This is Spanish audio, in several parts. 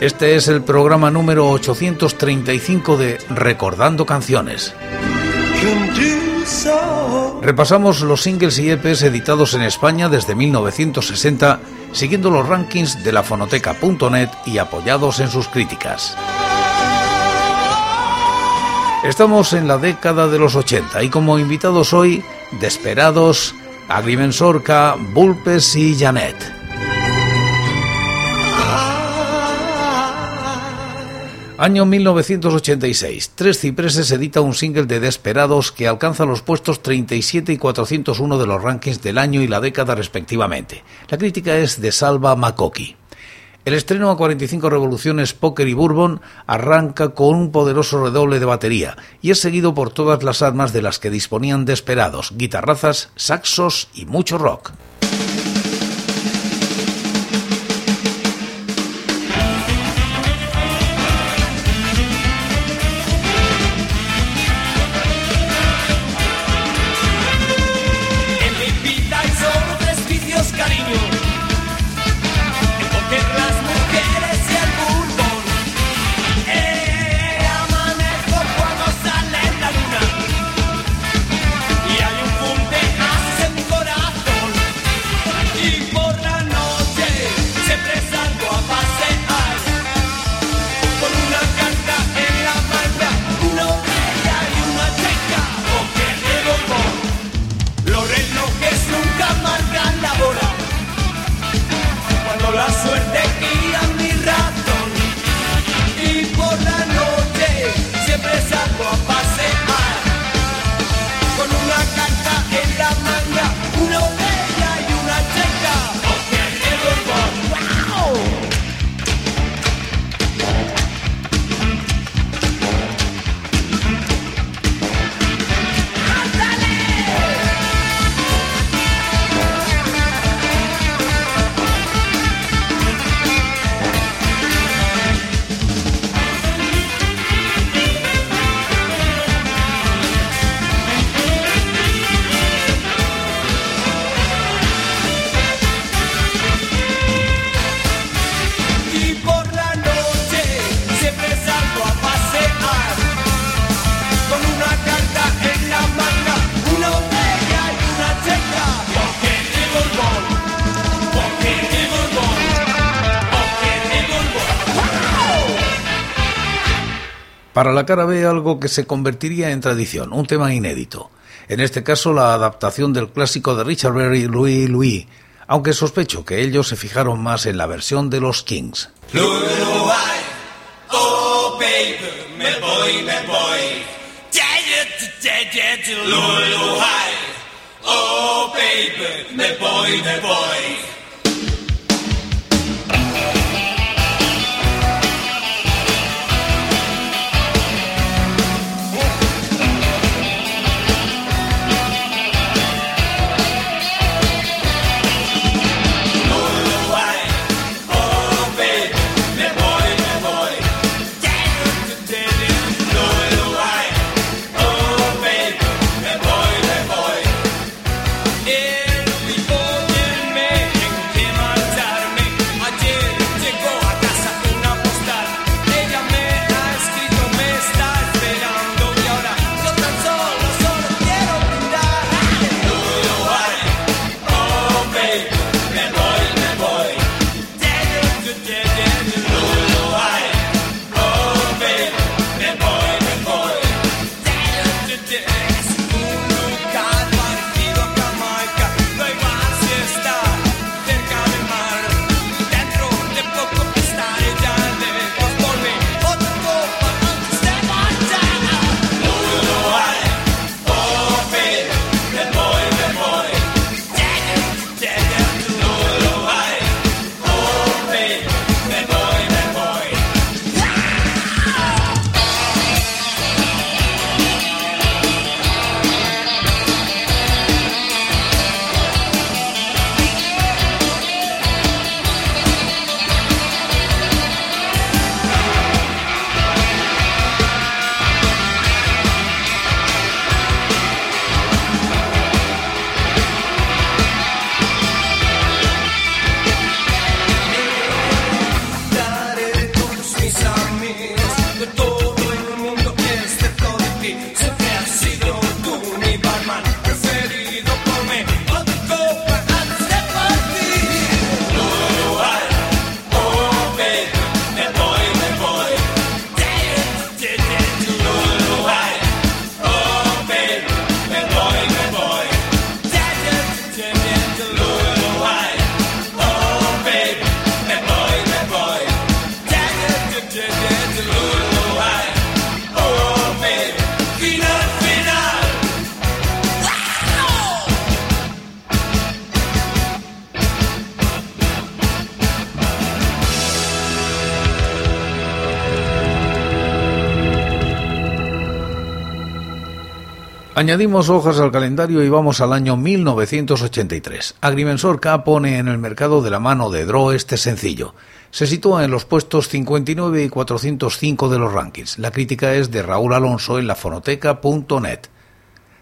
Este es el programa número 835 de Recordando Canciones. Repasamos los singles y EPs editados en España desde 1960, siguiendo los rankings de la fonoteca.net y apoyados en sus críticas. Estamos en la década de los 80 y como invitados hoy, Desperados, Agrimensorca, Bulpes y Janet. Año 1986. Tres Cipreses edita un single de Desperados que alcanza los puestos 37 y 401 de los rankings del año y la década respectivamente. La crítica es de Salva Makoki. El estreno a 45 revoluciones Poker y Bourbon arranca con un poderoso redoble de batería y es seguido por todas las armas de las que disponían desesperados, guitarrazas, saxos y mucho rock. la cara B algo que se convertiría en tradición, un tema inédito. En este caso, la adaptación del clásico de Richard Berry, Louis Louis, aunque sospecho que ellos se fijaron más en la versión de los Kings. Oh here. Añadimos hojas al calendario y vamos al año 1983. Agrimensor K pone en el mercado de la mano de Dro este sencillo. Se sitúa en los puestos 59 y 405 de los rankings. La crítica es de Raúl Alonso en lafonoteca.net.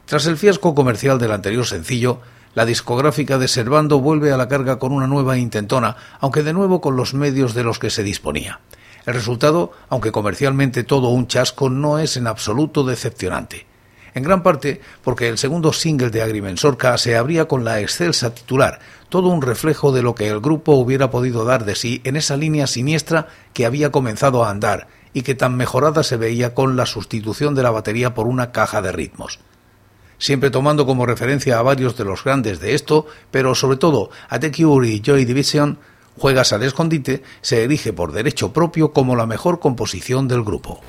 Tras el fiasco comercial del anterior sencillo, la discográfica de Servando vuelve a la carga con una nueva intentona, aunque de nuevo con los medios de los que se disponía. El resultado, aunque comercialmente todo un chasco, no es en absoluto decepcionante en gran parte porque el segundo single de Agrimensorca se abría con la excelsa titular, todo un reflejo de lo que el grupo hubiera podido dar de sí en esa línea siniestra que había comenzado a andar y que tan mejorada se veía con la sustitución de la batería por una caja de ritmos. Siempre tomando como referencia a varios de los grandes de esto, pero sobre todo a The Cure y Joy Division, Juegas al escondite se erige por derecho propio como la mejor composición del grupo.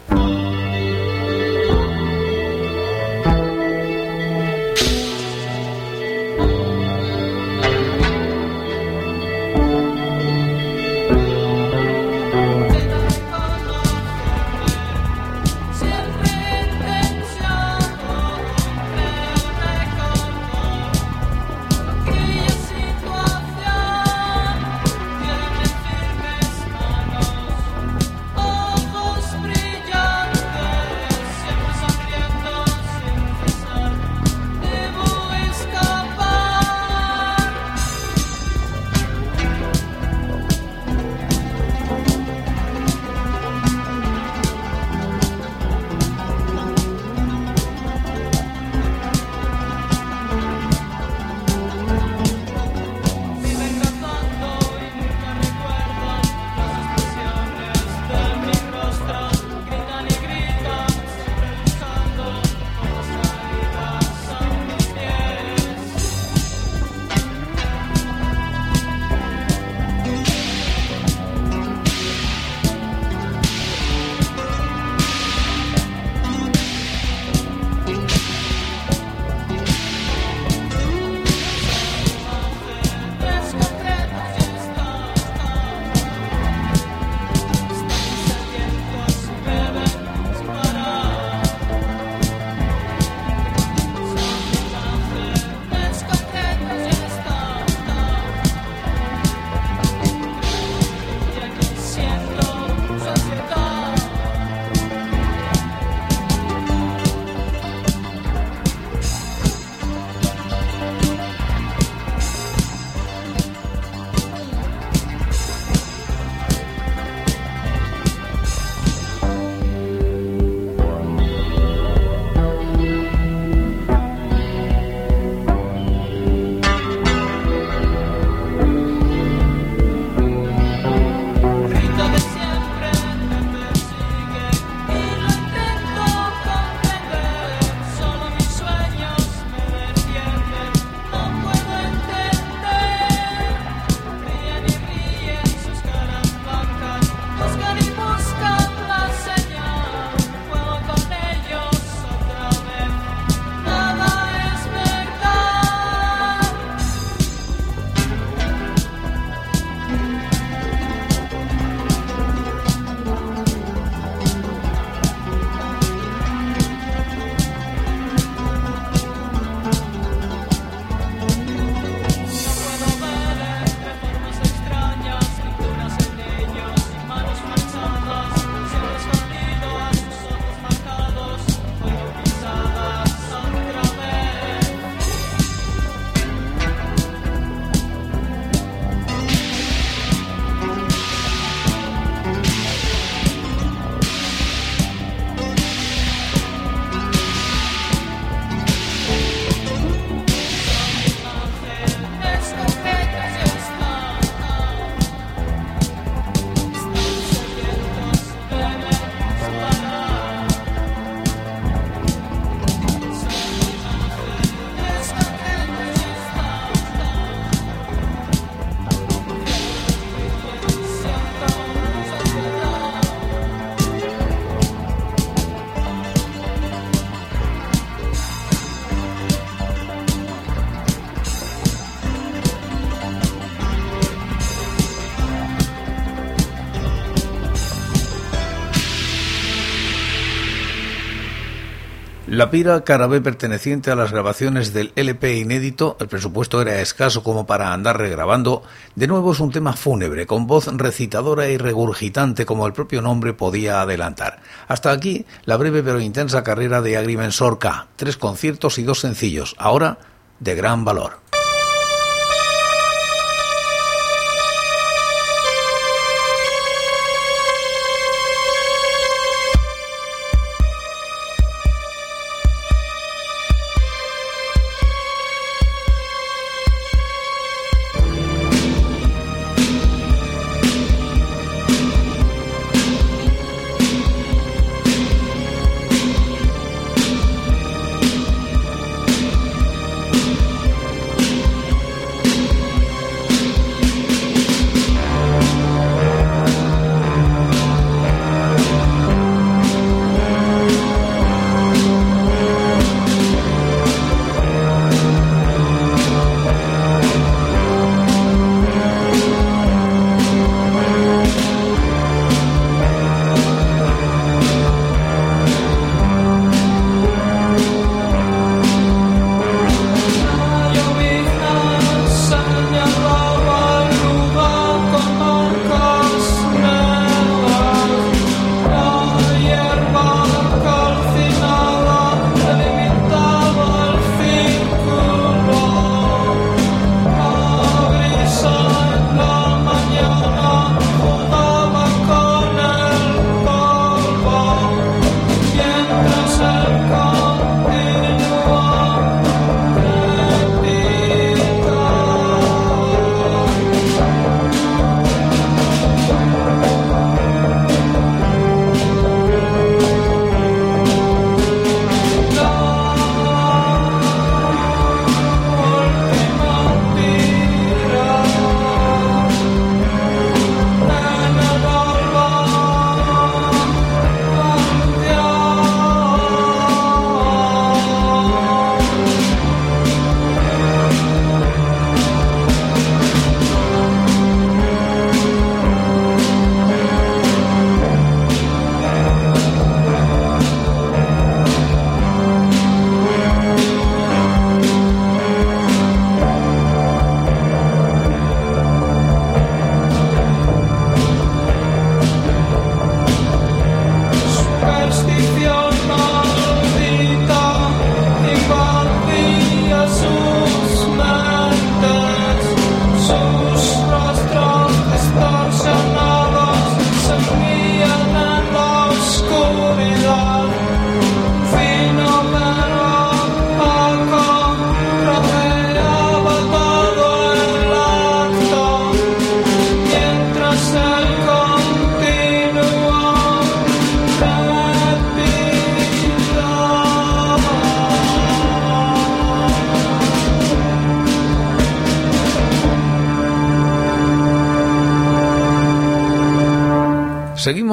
La pira cara B perteneciente a las grabaciones del LP inédito, el presupuesto era escaso como para andar regrabando, de nuevo es un tema fúnebre, con voz recitadora y regurgitante como el propio nombre podía adelantar. Hasta aquí la breve pero intensa carrera de Agrimensor K, tres conciertos y dos sencillos, ahora de gran valor.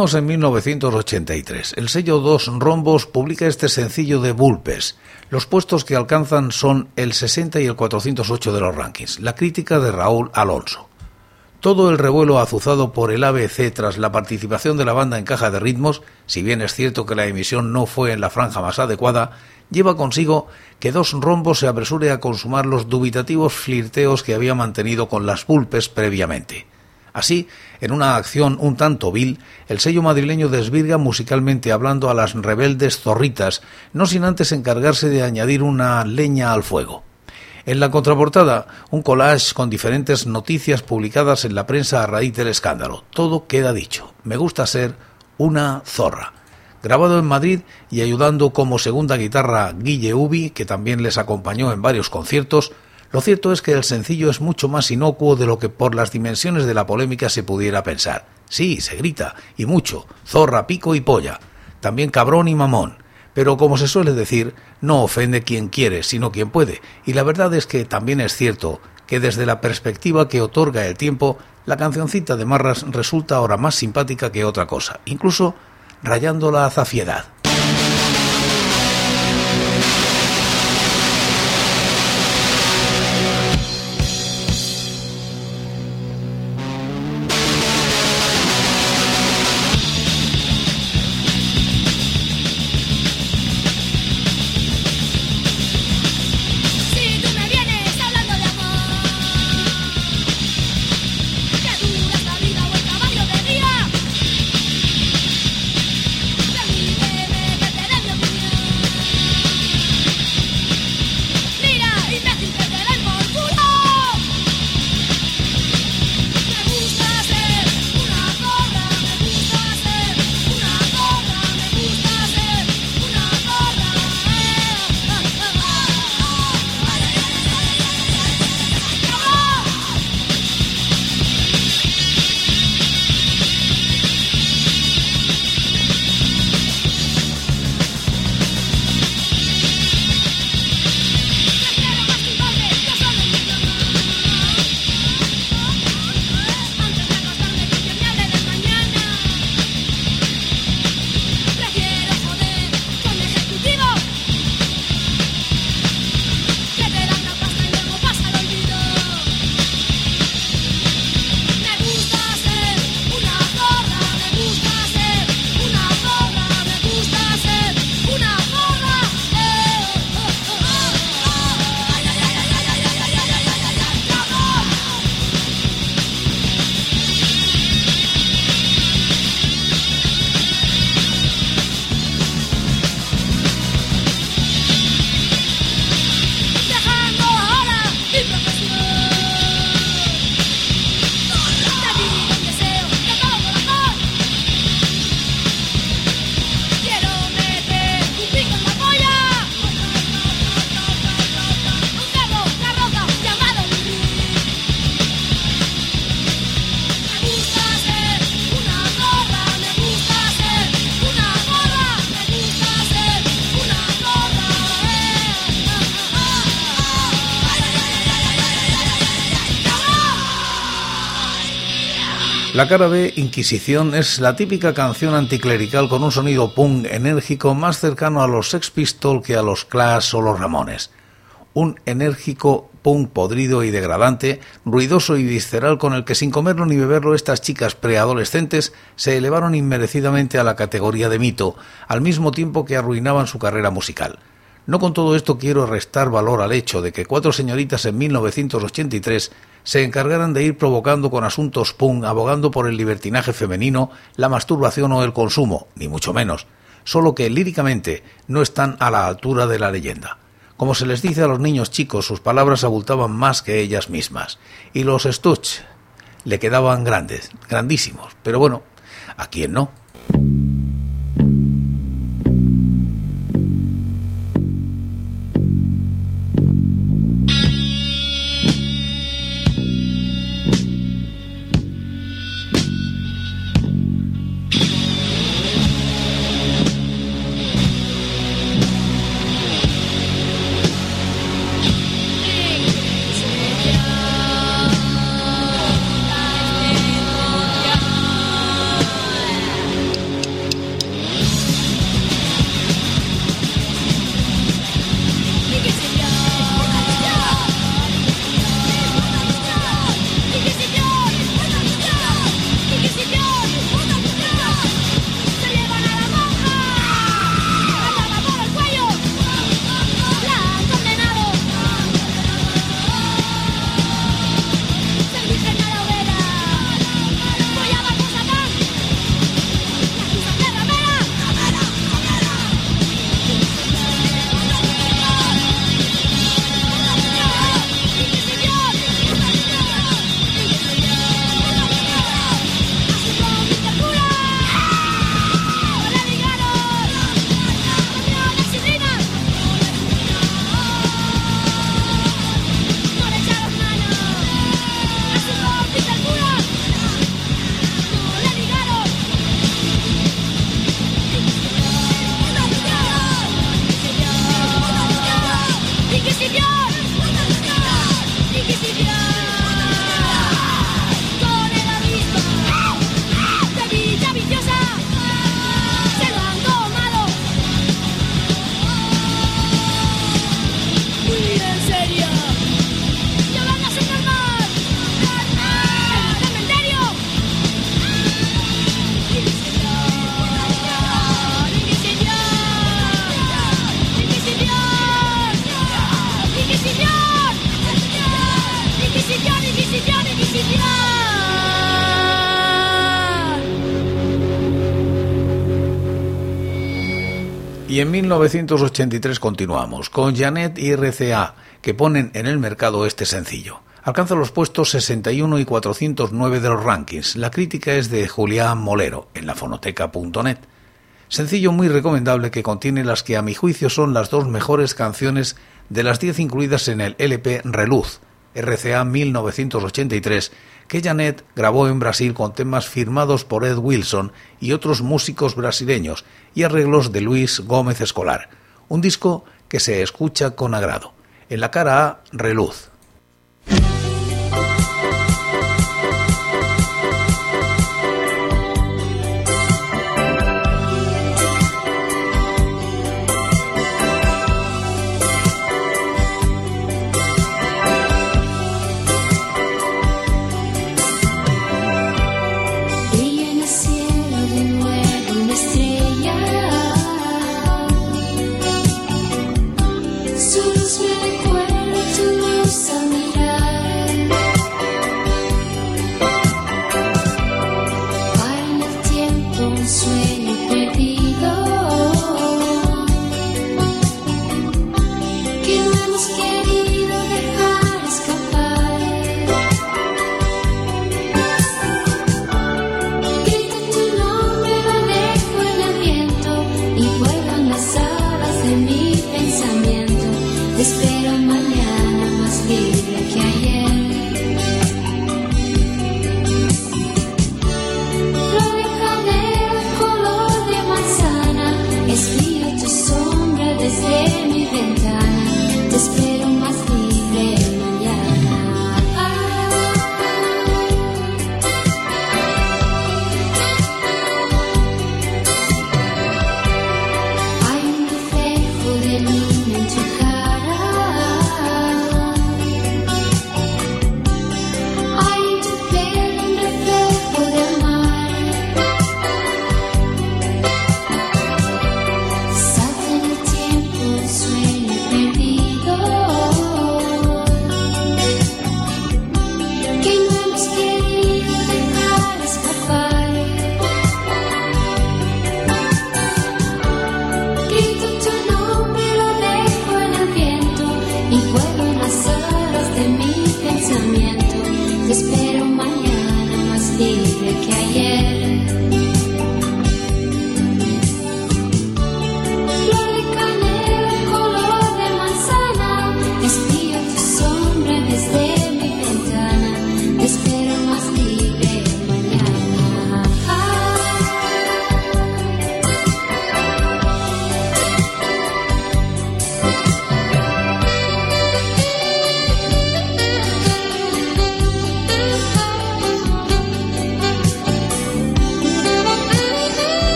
Seguimos en 1983. El sello Dos Rombos publica este sencillo de Bulpes. Los puestos que alcanzan son el 60 y el 408 de los rankings. La crítica de Raúl Alonso. Todo el revuelo azuzado por el ABC tras la participación de la banda en caja de ritmos, si bien es cierto que la emisión no fue en la franja más adecuada, lleva consigo que Dos Rombos se apresure a consumar los dubitativos flirteos que había mantenido con las Bulpes previamente. Así, en una acción un tanto vil, el sello madrileño desvirga musicalmente hablando a las rebeldes zorritas, no sin antes encargarse de añadir una leña al fuego. En la contraportada, un collage con diferentes noticias publicadas en la prensa a raíz del escándalo. Todo queda dicho. Me gusta ser una zorra. Grabado en Madrid y ayudando como segunda guitarra Guille Ubi, que también les acompañó en varios conciertos, lo cierto es que el sencillo es mucho más inocuo de lo que por las dimensiones de la polémica se pudiera pensar. Sí, se grita, y mucho, zorra, pico y polla, también cabrón y mamón, pero como se suele decir, no ofende quien quiere, sino quien puede, y la verdad es que también es cierto que desde la perspectiva que otorga el tiempo, la cancioncita de Marras resulta ahora más simpática que otra cosa, incluso rayando la zafiedad. La cara B, Inquisición, es la típica canción anticlerical con un sonido punk enérgico más cercano a los Sex Pistols que a los Clash o los Ramones. Un enérgico punk podrido y degradante, ruidoso y visceral con el que sin comerlo ni beberlo estas chicas preadolescentes se elevaron inmerecidamente a la categoría de mito, al mismo tiempo que arruinaban su carrera musical. No con todo esto quiero restar valor al hecho de que cuatro señoritas en 1983 se encargaran de ir provocando con asuntos punk, abogando por el libertinaje femenino, la masturbación o el consumo, ni mucho menos, solo que líricamente no están a la altura de la leyenda. Como se les dice a los niños chicos, sus palabras abultaban más que ellas mismas, y los Stutz le quedaban grandes, grandísimos, pero bueno, ¿a quién no? Y en 1983 continuamos con Janet y RCA, que ponen en el mercado este sencillo. Alcanza los puestos 61 y 409 de los rankings. La crítica es de Julián Molero en lafonoteca.net. Sencillo muy recomendable que contiene las que a mi juicio son las dos mejores canciones de las 10 incluidas en el LP Reluz, RCA 1983, que Janet grabó en Brasil con temas firmados por Ed Wilson y otros músicos brasileños y arreglos de Luis Gómez Escolar. Un disco que se escucha con agrado. En la cara A, Reluz. just be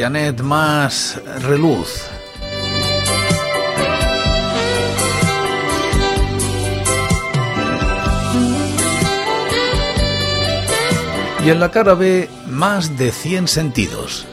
Janet más reluz. Y en la cara B, más de 100 sentidos.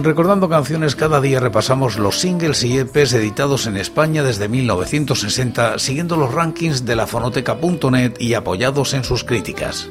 En Recordando Canciones cada día repasamos los singles y EPs editados en España desde 1960, siguiendo los rankings de la fonoteca.net y apoyados en sus críticas.